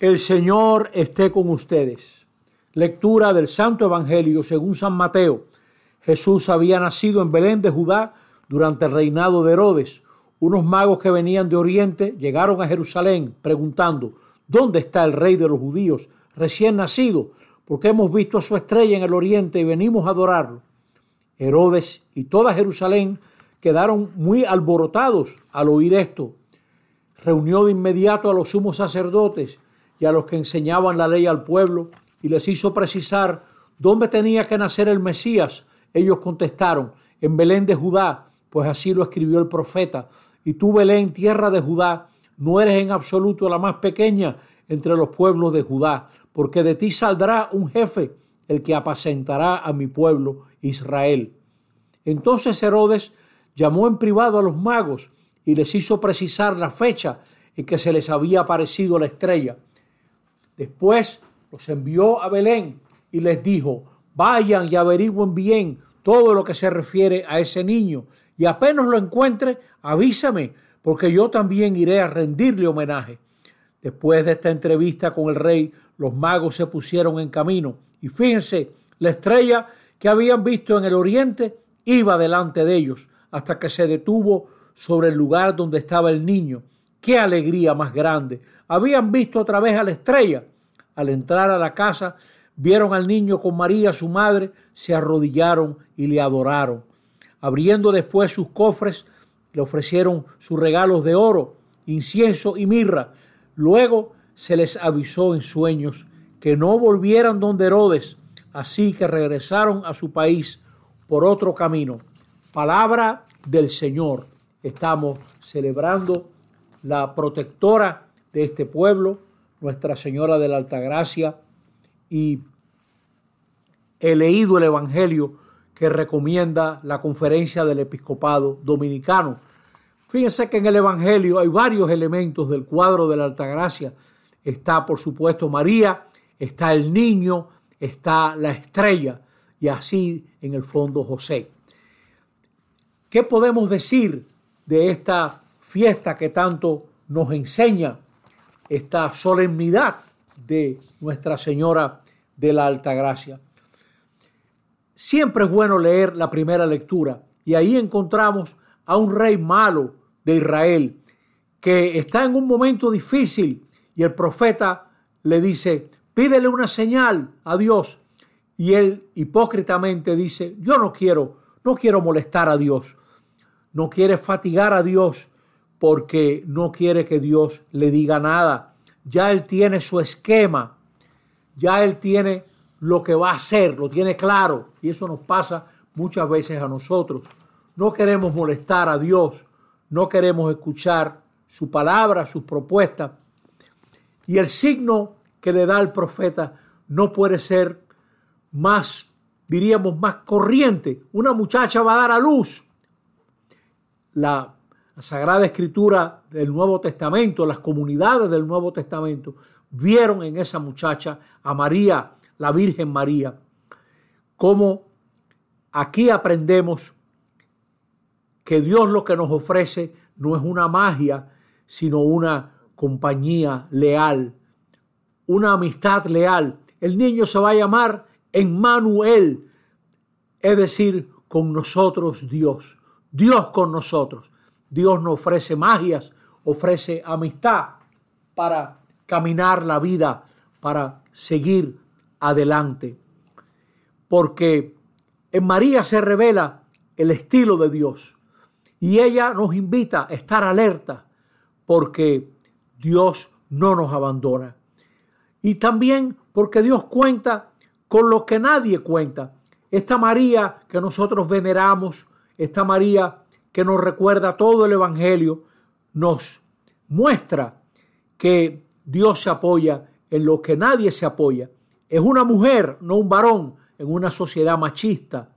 El Señor esté con ustedes. Lectura del Santo Evangelio según San Mateo. Jesús había nacido en Belén de Judá durante el reinado de Herodes. Unos magos que venían de Oriente llegaron a Jerusalén preguntando, ¿dónde está el rey de los judíos recién nacido? Porque hemos visto su estrella en el Oriente y venimos a adorarlo. Herodes y toda Jerusalén quedaron muy alborotados al oír esto. Reunió de inmediato a los sumos sacerdotes y a los que enseñaban la ley al pueblo y les hizo precisar dónde tenía que nacer el Mesías. Ellos contestaron, en Belén de Judá, pues así lo escribió el profeta. Y tú, Belén, tierra de Judá, no eres en absoluto la más pequeña entre los pueblos de Judá, porque de ti saldrá un jefe, el que apacentará a mi pueblo Israel. Entonces Herodes llamó en privado a los magos y les hizo precisar la fecha en que se les había aparecido la estrella. Después los envió a Belén y les dijo, vayan y averigüen bien todo lo que se refiere a ese niño, y apenas lo encuentre, avísame, porque yo también iré a rendirle homenaje. Después de esta entrevista con el rey, los magos se pusieron en camino, y fíjense, la estrella que habían visto en el oriente iba delante de ellos, hasta que se detuvo sobre el lugar donde estaba el niño. ¡Qué alegría más grande! Habían visto otra vez a la estrella al entrar a la casa, vieron al niño con María, su madre, se arrodillaron y le adoraron. Abriendo después sus cofres, le ofrecieron sus regalos de oro, incienso y mirra. Luego se les avisó en sueños que no volvieran donde Herodes, así que regresaron a su país por otro camino. Palabra del Señor. Estamos celebrando la protectora de este pueblo, nuestra Señora de la Altagracia, y he leído el Evangelio que recomienda la conferencia del episcopado dominicano. Fíjense que en el Evangelio hay varios elementos del cuadro de la Altagracia. Está, por supuesto, María, está el niño, está la estrella y así en el fondo José. ¿Qué podemos decir de esta fiesta que tanto nos enseña esta solemnidad de Nuestra Señora de la Alta Gracia. Siempre es bueno leer la primera lectura y ahí encontramos a un rey malo de Israel que está en un momento difícil y el profeta le dice, pídele una señal a Dios. Y él hipócritamente dice, yo no quiero, no quiero molestar a Dios, no quiere fatigar a Dios, porque no quiere que Dios le diga nada. Ya él tiene su esquema, ya él tiene lo que va a hacer, lo tiene claro. Y eso nos pasa muchas veces a nosotros. No queremos molestar a Dios, no queremos escuchar su palabra, sus propuestas. Y el signo que le da el profeta no puede ser más, diríamos, más corriente. Una muchacha va a dar a luz. La la Sagrada Escritura del Nuevo Testamento, las comunidades del Nuevo Testamento, vieron en esa muchacha a María, la Virgen María. Como aquí aprendemos que Dios lo que nos ofrece no es una magia, sino una compañía leal, una amistad leal. El niño se va a llamar Emmanuel, es decir, con nosotros Dios, Dios con nosotros. Dios nos ofrece magias, ofrece amistad para caminar la vida, para seguir adelante. Porque en María se revela el estilo de Dios y ella nos invita a estar alerta porque Dios no nos abandona. Y también porque Dios cuenta con lo que nadie cuenta. Esta María que nosotros veneramos, esta María que nos recuerda todo el Evangelio, nos muestra que Dios se apoya en lo que nadie se apoya. Es una mujer, no un varón, en una sociedad machista.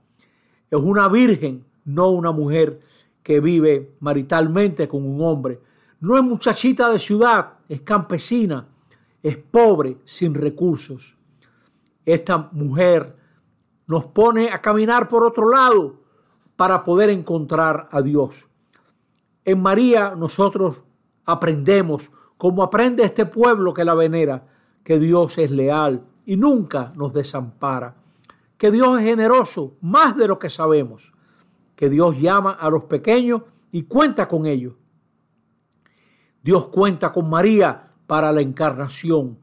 Es una virgen, no una mujer que vive maritalmente con un hombre. No es muchachita de ciudad, es campesina, es pobre, sin recursos. Esta mujer nos pone a caminar por otro lado, para poder encontrar a Dios. En María nosotros aprendemos, como aprende este pueblo que la venera, que Dios es leal y nunca nos desampara, que Dios es generoso más de lo que sabemos, que Dios llama a los pequeños y cuenta con ellos. Dios cuenta con María para la encarnación,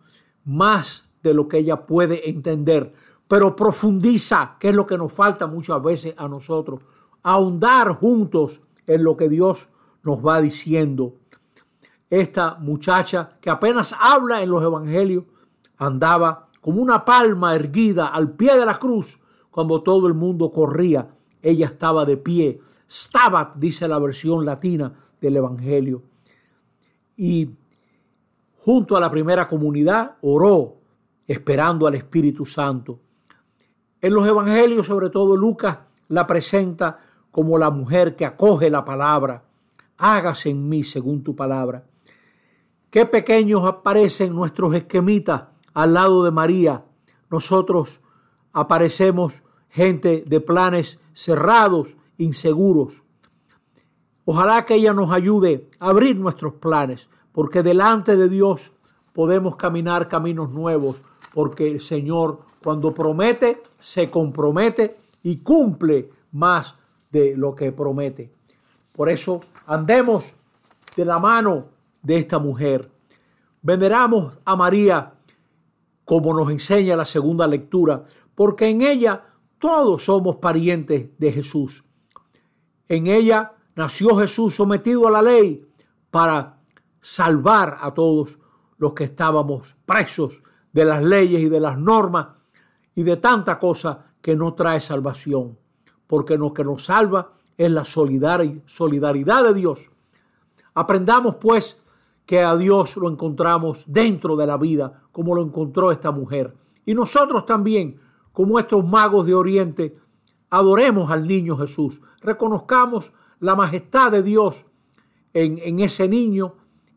más de lo que ella puede entender, pero profundiza, que es lo que nos falta muchas veces a nosotros, ahondar juntos en lo que Dios nos va diciendo. Esta muchacha que apenas habla en los evangelios andaba como una palma erguida al pie de la cruz cuando todo el mundo corría. Ella estaba de pie. Stabat, dice la versión latina del evangelio. Y junto a la primera comunidad oró esperando al Espíritu Santo. En los evangelios, sobre todo Lucas, la presenta como la mujer que acoge la palabra. Hágase en mí según tu palabra. Qué pequeños aparecen nuestros esquemitas al lado de María. Nosotros aparecemos gente de planes cerrados, inseguros. Ojalá que ella nos ayude a abrir nuestros planes, porque delante de Dios podemos caminar caminos nuevos, porque el Señor cuando promete, se compromete y cumple más de lo que promete. Por eso andemos de la mano de esta mujer. Veneramos a María como nos enseña la segunda lectura, porque en ella todos somos parientes de Jesús. En ella nació Jesús sometido a la ley para salvar a todos los que estábamos presos de las leyes y de las normas y de tanta cosa que no trae salvación, porque lo que nos salva es la solidaridad de Dios. Aprendamos pues que a Dios lo encontramos dentro de la vida, como lo encontró esta mujer. Y nosotros también, como estos magos de Oriente, adoremos al niño Jesús, reconozcamos la majestad de Dios en, en ese niño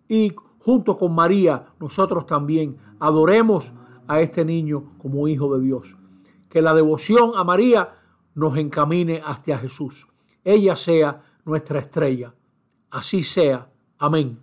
y junto con María, nosotros también adoremos a este niño como hijo de Dios. Que la devoción a María nos encamine hacia Jesús. Ella sea nuestra estrella. Así sea. Amén.